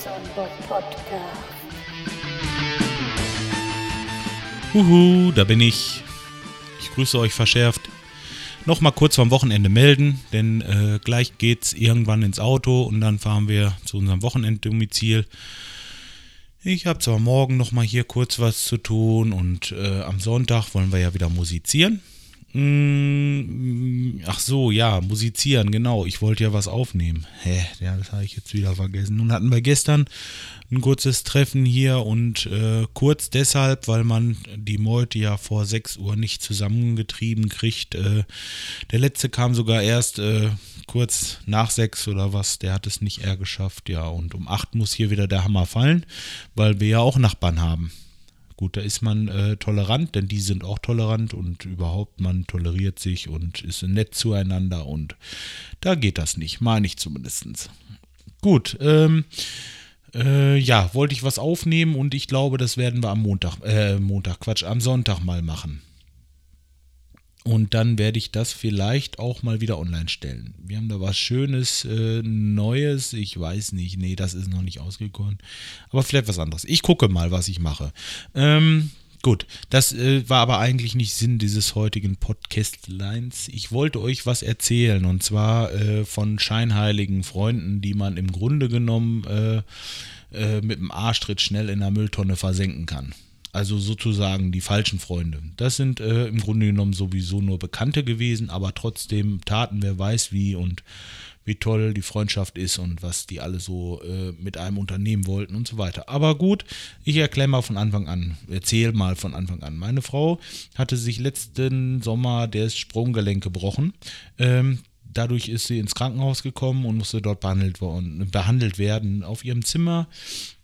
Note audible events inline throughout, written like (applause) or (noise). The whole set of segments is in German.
Podcast. Huhu, da bin ich. Ich grüße euch verschärft. Nochmal kurz vom Wochenende melden, denn äh, gleich geht's irgendwann ins Auto und dann fahren wir zu unserem Wochenenddomizil. Ich habe zwar morgen nochmal hier kurz was zu tun und äh, am Sonntag wollen wir ja wieder musizieren. Mm, Ach so, ja, musizieren, genau. Ich wollte ja was aufnehmen. Hä, ja, das habe ich jetzt wieder vergessen. Nun hatten wir gestern ein kurzes Treffen hier und äh, kurz deshalb, weil man die Meute ja vor 6 Uhr nicht zusammengetrieben kriegt. Äh, der letzte kam sogar erst äh, kurz nach 6 oder was. Der hat es nicht eher geschafft, ja. Und um 8 muss hier wieder der Hammer fallen, weil wir ja auch Nachbarn haben. Gut, da ist man äh, tolerant, denn die sind auch tolerant und überhaupt man toleriert sich und ist nett zueinander und da geht das nicht, meine ich zumindest. Gut, ähm, äh, ja, wollte ich was aufnehmen und ich glaube, das werden wir am Montag, äh, Montag, Quatsch, am Sonntag mal machen. Und dann werde ich das vielleicht auch mal wieder online stellen. Wir haben da was Schönes, äh, Neues. Ich weiß nicht. Nee, das ist noch nicht ausgekommen. Aber vielleicht was anderes. Ich gucke mal, was ich mache. Ähm, gut, das äh, war aber eigentlich nicht Sinn dieses heutigen Podcastlines. Ich wollte euch was erzählen. Und zwar äh, von scheinheiligen Freunden, die man im Grunde genommen äh, äh, mit dem Arschtritt schnell in der Mülltonne versenken kann. Also sozusagen die falschen Freunde. Das sind äh, im Grunde genommen sowieso nur Bekannte gewesen, aber trotzdem taten, wer weiß wie und wie toll die Freundschaft ist und was die alle so äh, mit einem unternehmen wollten und so weiter. Aber gut, ich erkläre mal von Anfang an, erzähle mal von Anfang an. Meine Frau hatte sich letzten Sommer das Sprunggelenk gebrochen. Ähm, dadurch ist sie ins Krankenhaus gekommen und musste dort behandelt, worden, behandelt werden. Auf ihrem Zimmer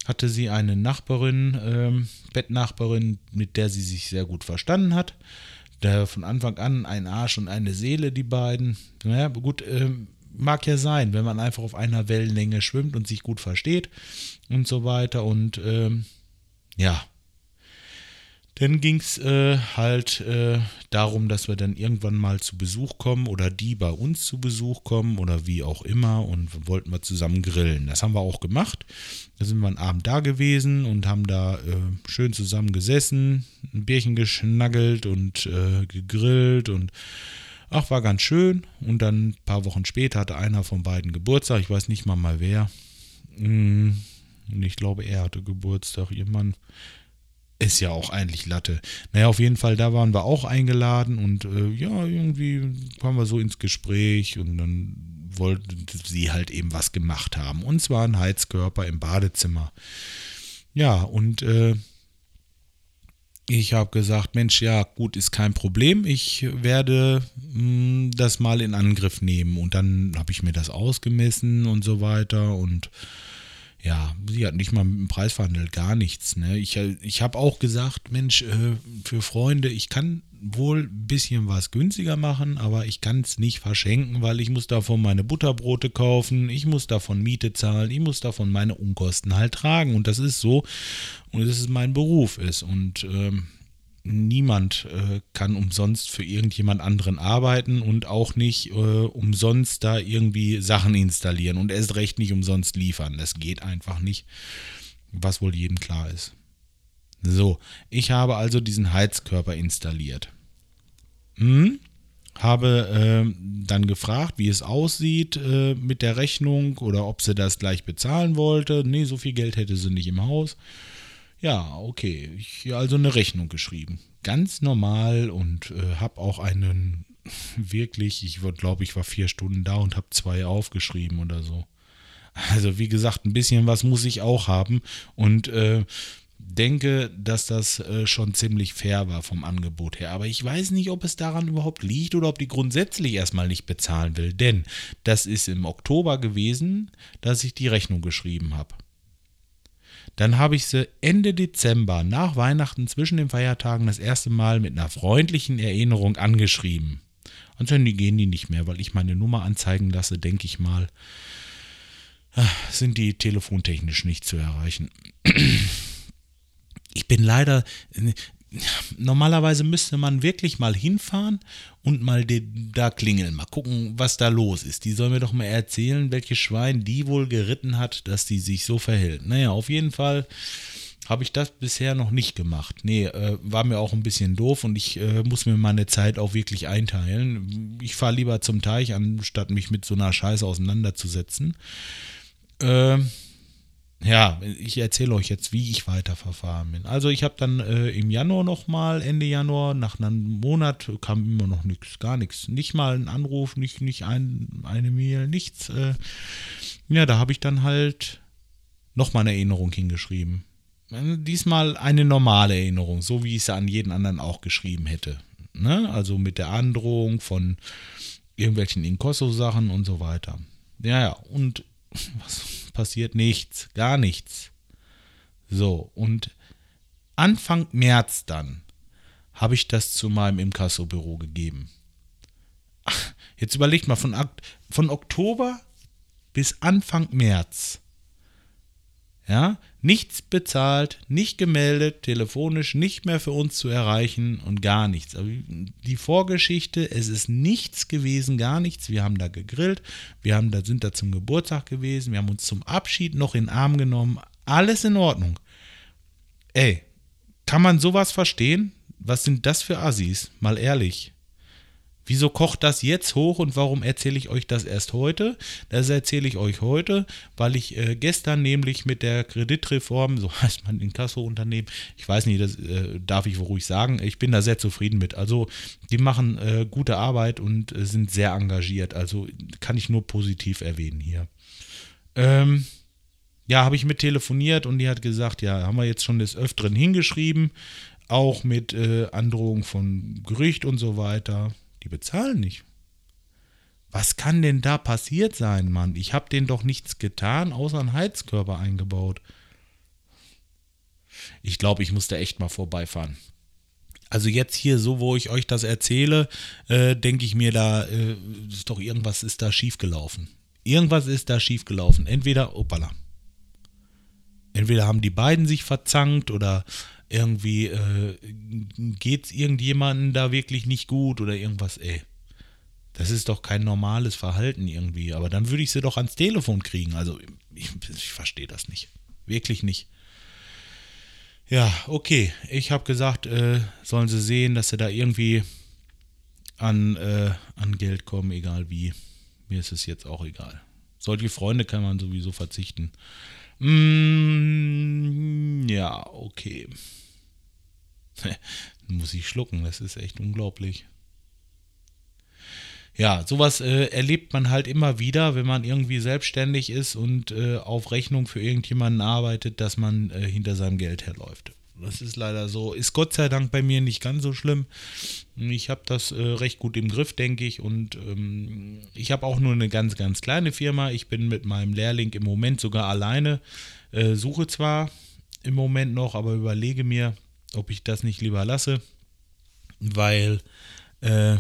hatte sie eine Nachbarin, ähm, Bettnachbarin, mit der sie sich sehr gut verstanden hat. Der von Anfang an ein Arsch und eine Seele, die beiden. Naja, gut, ähm, mag ja sein, wenn man einfach auf einer Wellenlänge schwimmt und sich gut versteht und so weiter. Und ähm, ja, dann ging es äh, halt äh, darum, dass wir dann irgendwann mal zu Besuch kommen oder die bei uns zu Besuch kommen oder wie auch immer und wollten wir zusammen grillen. Das haben wir auch gemacht. Da sind wir einen Abend da gewesen und haben da äh, schön zusammen gesessen, ein Bierchen geschnaggelt und äh, gegrillt und ach, war ganz schön. Und dann ein paar Wochen später hatte einer von beiden Geburtstag. Ich weiß nicht mal mal wer. Mm, und ich glaube, er hatte Geburtstag. Ihr Mann ist ja auch eigentlich Latte. Naja, auf jeden Fall, da waren wir auch eingeladen und äh, ja, irgendwie kamen wir so ins Gespräch und dann wollte sie halt eben was gemacht haben. Und zwar ein Heizkörper im Badezimmer. Ja, und äh, ich habe gesagt, Mensch, ja, gut, ist kein Problem. Ich werde mh, das mal in Angriff nehmen. Und dann habe ich mir das ausgemessen und so weiter und ja, sie hat nicht mal mit dem Preis verhandelt, gar nichts. Ne? Ich, ich habe auch gesagt, Mensch, äh, für Freunde, ich kann wohl ein bisschen was günstiger machen, aber ich kann es nicht verschenken, weil ich muss davon meine Butterbrote kaufen, ich muss davon Miete zahlen, ich muss davon meine Unkosten halt tragen. Und das ist so, und das ist mein Beruf ist. Und ähm, niemand äh, kann umsonst für irgendjemand anderen arbeiten und auch nicht äh, umsonst da irgendwie Sachen installieren und erst recht nicht umsonst liefern. Das geht einfach nicht, was wohl jedem klar ist. So, ich habe also diesen Heizkörper installiert. Hm? Habe äh, dann gefragt, wie es aussieht äh, mit der Rechnung oder ob sie das gleich bezahlen wollte. Nee, so viel Geld hätte sie nicht im Haus. Ja, okay. Ich also eine Rechnung geschrieben. Ganz normal und äh, habe auch einen (laughs) wirklich, ich glaube, ich war vier Stunden da und habe zwei aufgeschrieben oder so. Also wie gesagt, ein bisschen was muss ich auch haben und äh, denke, dass das äh, schon ziemlich fair war vom Angebot her. Aber ich weiß nicht, ob es daran überhaupt liegt oder ob die grundsätzlich erstmal nicht bezahlen will. Denn das ist im Oktober gewesen, dass ich die Rechnung geschrieben habe. Dann habe ich sie Ende Dezember nach Weihnachten zwischen den Feiertagen das erste Mal mit einer freundlichen Erinnerung angeschrieben. Ansonsten gehen die nicht mehr, weil ich meine Nummer anzeigen lasse, denke ich mal, ah, sind die telefontechnisch nicht zu erreichen. (clears throat) Ich bin leider, normalerweise müsste man wirklich mal hinfahren und mal da klingeln, mal gucken, was da los ist. Die soll mir doch mal erzählen, welches Schwein die wohl geritten hat, dass die sich so verhält. Naja, auf jeden Fall habe ich das bisher noch nicht gemacht. Nee, äh, war mir auch ein bisschen doof und ich äh, muss mir meine Zeit auch wirklich einteilen. Ich fahre lieber zum Teich, anstatt mich mit so einer Scheiße auseinanderzusetzen. Äh, ja, ich erzähle euch jetzt, wie ich weiterverfahren bin. Also ich habe dann äh, im Januar nochmal, Ende Januar, nach einem Monat kam immer noch nichts, gar nichts. Nicht mal ein Anruf, nicht, nicht ein, eine Mail, nichts. Äh, ja, da habe ich dann halt nochmal eine Erinnerung hingeschrieben. Diesmal eine normale Erinnerung, so wie ich es an jeden anderen auch geschrieben hätte. Ne? Also mit der Androhung von irgendwelchen Inkosso-Sachen und so weiter. Ja, ja, und was passiert? Nichts, gar nichts. So, und Anfang März dann habe ich das zu meinem Inkasso-Büro gegeben. Jetzt überlegt mal, von, von Oktober bis Anfang März ja, nichts bezahlt, nicht gemeldet, telefonisch nicht mehr für uns zu erreichen und gar nichts. Aber die Vorgeschichte, es ist nichts gewesen, gar nichts. Wir haben da gegrillt, wir haben da, sind da zum Geburtstag gewesen, wir haben uns zum Abschied noch in den Arm genommen. Alles in Ordnung. Ey, kann man sowas verstehen? Was sind das für Assis? Mal ehrlich. Wieso kocht das jetzt hoch und warum erzähle ich euch das erst heute? Das erzähle ich euch heute, weil ich äh, gestern nämlich mit der Kreditreform, so (laughs) heißt man in Kasso-Unternehmen, ich weiß nicht, das äh, darf ich wohl ruhig sagen, ich bin da sehr zufrieden mit. Also die machen äh, gute Arbeit und äh, sind sehr engagiert. Also kann ich nur positiv erwähnen hier. Ähm, ja, habe ich mit telefoniert und die hat gesagt, ja, haben wir jetzt schon des Öfteren hingeschrieben, auch mit äh, Androhung von Gericht und so weiter die bezahlen nicht. Was kann denn da passiert sein, Mann? Ich habe denen doch nichts getan, außer einen Heizkörper eingebaut. Ich glaube, ich muss da echt mal vorbeifahren. Also jetzt hier so, wo ich euch das erzähle, äh, denke ich mir, da äh, ist doch irgendwas ist da schiefgelaufen. Irgendwas ist da schiefgelaufen. Entweder, opala. Entweder haben die beiden sich verzankt oder irgendwie äh, geht es irgendjemandem da wirklich nicht gut oder irgendwas, ey. Das ist doch kein normales Verhalten irgendwie. Aber dann würde ich sie doch ans Telefon kriegen. Also ich, ich verstehe das nicht. Wirklich nicht. Ja, okay. Ich habe gesagt, äh, sollen sie sehen, dass sie da irgendwie an, äh, an Geld kommen, egal wie. Mir ist es jetzt auch egal. Solche Freunde kann man sowieso verzichten. Mm, ja, okay. (laughs) Muss ich schlucken, das ist echt unglaublich. Ja, sowas äh, erlebt man halt immer wieder, wenn man irgendwie selbstständig ist und äh, auf Rechnung für irgendjemanden arbeitet, dass man äh, hinter seinem Geld herläuft. Das ist leider so. Ist Gott sei Dank bei mir nicht ganz so schlimm. Ich habe das äh, recht gut im Griff, denke ich. Und ähm, ich habe auch nur eine ganz, ganz kleine Firma. Ich bin mit meinem Lehrling im Moment sogar alleine. Äh, suche zwar im Moment noch, aber überlege mir, ob ich das nicht lieber lasse, weil, äh,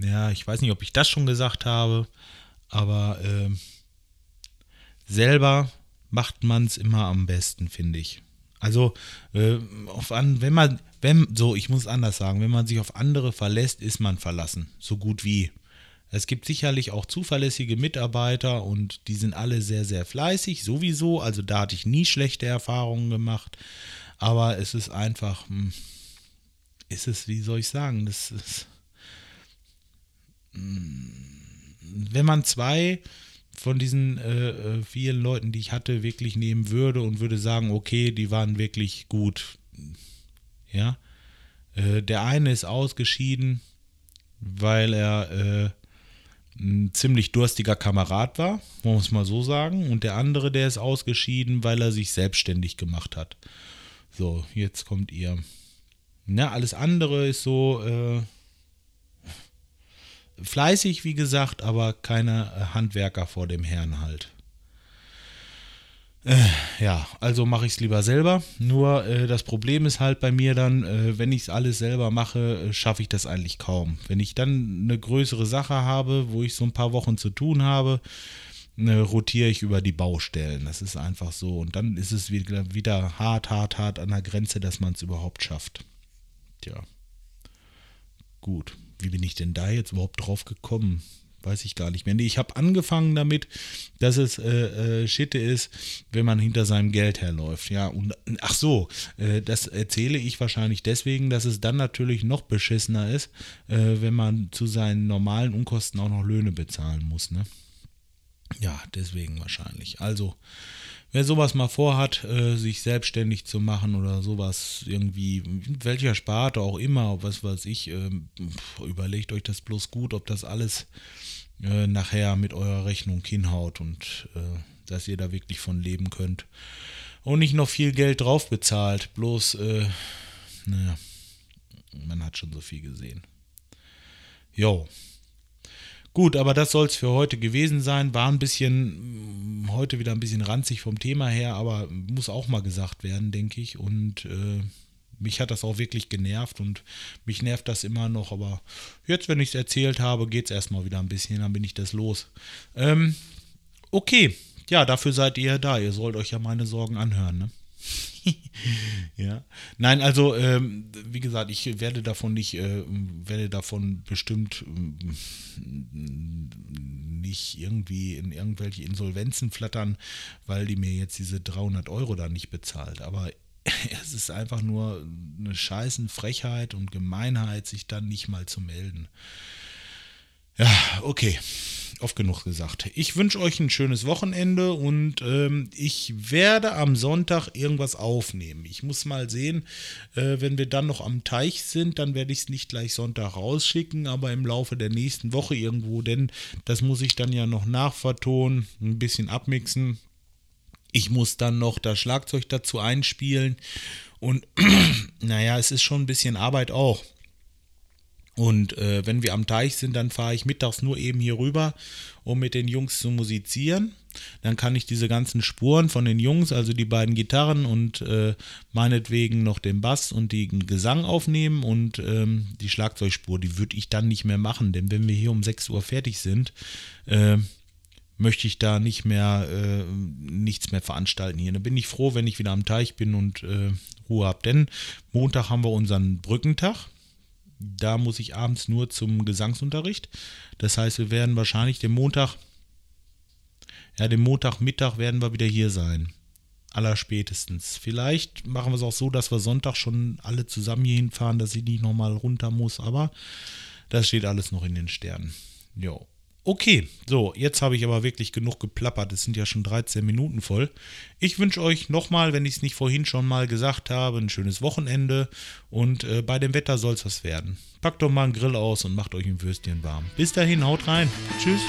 ja, ich weiß nicht, ob ich das schon gesagt habe, aber äh, selber macht man es immer am besten, finde ich. Also, äh, auf an, wenn man, wenn, so, ich muss anders sagen, wenn man sich auf andere verlässt, ist man verlassen, so gut wie. Es gibt sicherlich auch zuverlässige Mitarbeiter und die sind alle sehr, sehr fleißig, sowieso. Also da hatte ich nie schlechte Erfahrungen gemacht. Aber es ist einfach, hm, ist es, wie soll ich sagen, das ist, hm, wenn man zwei von diesen äh, äh, vielen Leuten, die ich hatte, wirklich nehmen würde und würde sagen, okay, die waren wirklich gut. Ja. Äh, der eine ist ausgeschieden, weil er äh, ein ziemlich durstiger Kamerad war, muss man so sagen. Und der andere, der ist ausgeschieden, weil er sich selbstständig gemacht hat. So, jetzt kommt ihr. Na, alles andere ist so äh, fleißig, wie gesagt, aber keine äh, Handwerker vor dem Herrn halt. Äh, ja, also mache ich es lieber selber. Nur äh, das Problem ist halt bei mir dann, äh, wenn ich es alles selber mache, äh, schaffe ich das eigentlich kaum. Wenn ich dann eine größere Sache habe, wo ich so ein paar Wochen zu tun habe, ne, rotiere ich über die Baustellen. Das ist einfach so. Und dann ist es wieder, wieder hart, hart, hart an der Grenze, dass man es überhaupt schafft. Tja. Gut. Wie bin ich denn da jetzt überhaupt drauf gekommen? Weiß ich gar nicht mehr. Nee, ich habe angefangen damit, dass es äh, äh, Schitte ist, wenn man hinter seinem Geld herläuft. Ja, und ach so, äh, das erzähle ich wahrscheinlich deswegen, dass es dann natürlich noch beschissener ist, äh, wenn man zu seinen normalen Unkosten auch noch Löhne bezahlen muss. Ne? Ja, deswegen wahrscheinlich. Also, wer sowas mal vorhat, äh, sich selbstständig zu machen oder sowas irgendwie, welcher Sparte auch immer, was weiß ich, äh, überlegt euch das bloß gut, ob das alles äh, nachher mit eurer Rechnung hinhaut und äh, dass ihr da wirklich von leben könnt. Und nicht noch viel Geld drauf bezahlt, bloß, äh, naja, man hat schon so viel gesehen. Jo. Gut, aber das soll es für heute gewesen sein. War ein bisschen, mm, heute wieder ein bisschen ranzig vom Thema her, aber muss auch mal gesagt werden, denke ich. Und äh, mich hat das auch wirklich genervt und mich nervt das immer noch, aber jetzt, wenn ich es erzählt habe, geht es erstmal wieder ein bisschen, dann bin ich das los. Ähm, okay, ja, dafür seid ihr da. Ihr sollt euch ja meine Sorgen anhören, ne? (laughs) ja. Nein, also ähm, wie gesagt, ich werde davon nicht, äh, werde davon bestimmt äh, nicht irgendwie in irgendwelche Insolvenzen flattern, weil die mir jetzt diese 300 Euro da nicht bezahlt. Aber (laughs) es ist einfach nur eine scheißen Frechheit und Gemeinheit, sich dann nicht mal zu melden. Ja, okay. Oft genug gesagt. Ich wünsche euch ein schönes Wochenende und ähm, ich werde am Sonntag irgendwas aufnehmen. Ich muss mal sehen, äh, wenn wir dann noch am Teich sind, dann werde ich es nicht gleich Sonntag rausschicken, aber im Laufe der nächsten Woche irgendwo, denn das muss ich dann ja noch nachvertonen, ein bisschen abmixen ich muss dann noch das Schlagzeug dazu einspielen. Und (clears throat) naja, es ist schon ein bisschen Arbeit auch. Und äh, wenn wir am Teich sind, dann fahre ich mittags nur eben hier rüber, um mit den Jungs zu musizieren. Dann kann ich diese ganzen Spuren von den Jungs, also die beiden Gitarren und äh, meinetwegen noch den Bass und den Gesang aufnehmen und ähm, die Schlagzeugspur, die würde ich dann nicht mehr machen, denn wenn wir hier um 6 Uhr fertig sind, äh, möchte ich da nicht mehr äh, nichts mehr veranstalten hier. Da bin ich froh, wenn ich wieder am Teich bin und äh, Ruhe habe. Denn Montag haben wir unseren Brückentag. Da muss ich abends nur zum Gesangsunterricht. Das heißt, wir werden wahrscheinlich den Montag, ja, den Montagmittag werden wir wieder hier sein. Allerspätestens. Vielleicht machen wir es auch so, dass wir Sonntag schon alle zusammen hier hinfahren, dass ich nicht nochmal runter muss. Aber das steht alles noch in den Sternen. Jo. Okay, so, jetzt habe ich aber wirklich genug geplappert. Es sind ja schon 13 Minuten voll. Ich wünsche euch nochmal, wenn ich es nicht vorhin schon mal gesagt habe, ein schönes Wochenende und äh, bei dem Wetter soll es was werden. Packt doch mal einen Grill aus und macht euch ein Würstchen warm. Bis dahin, haut rein. Tschüss.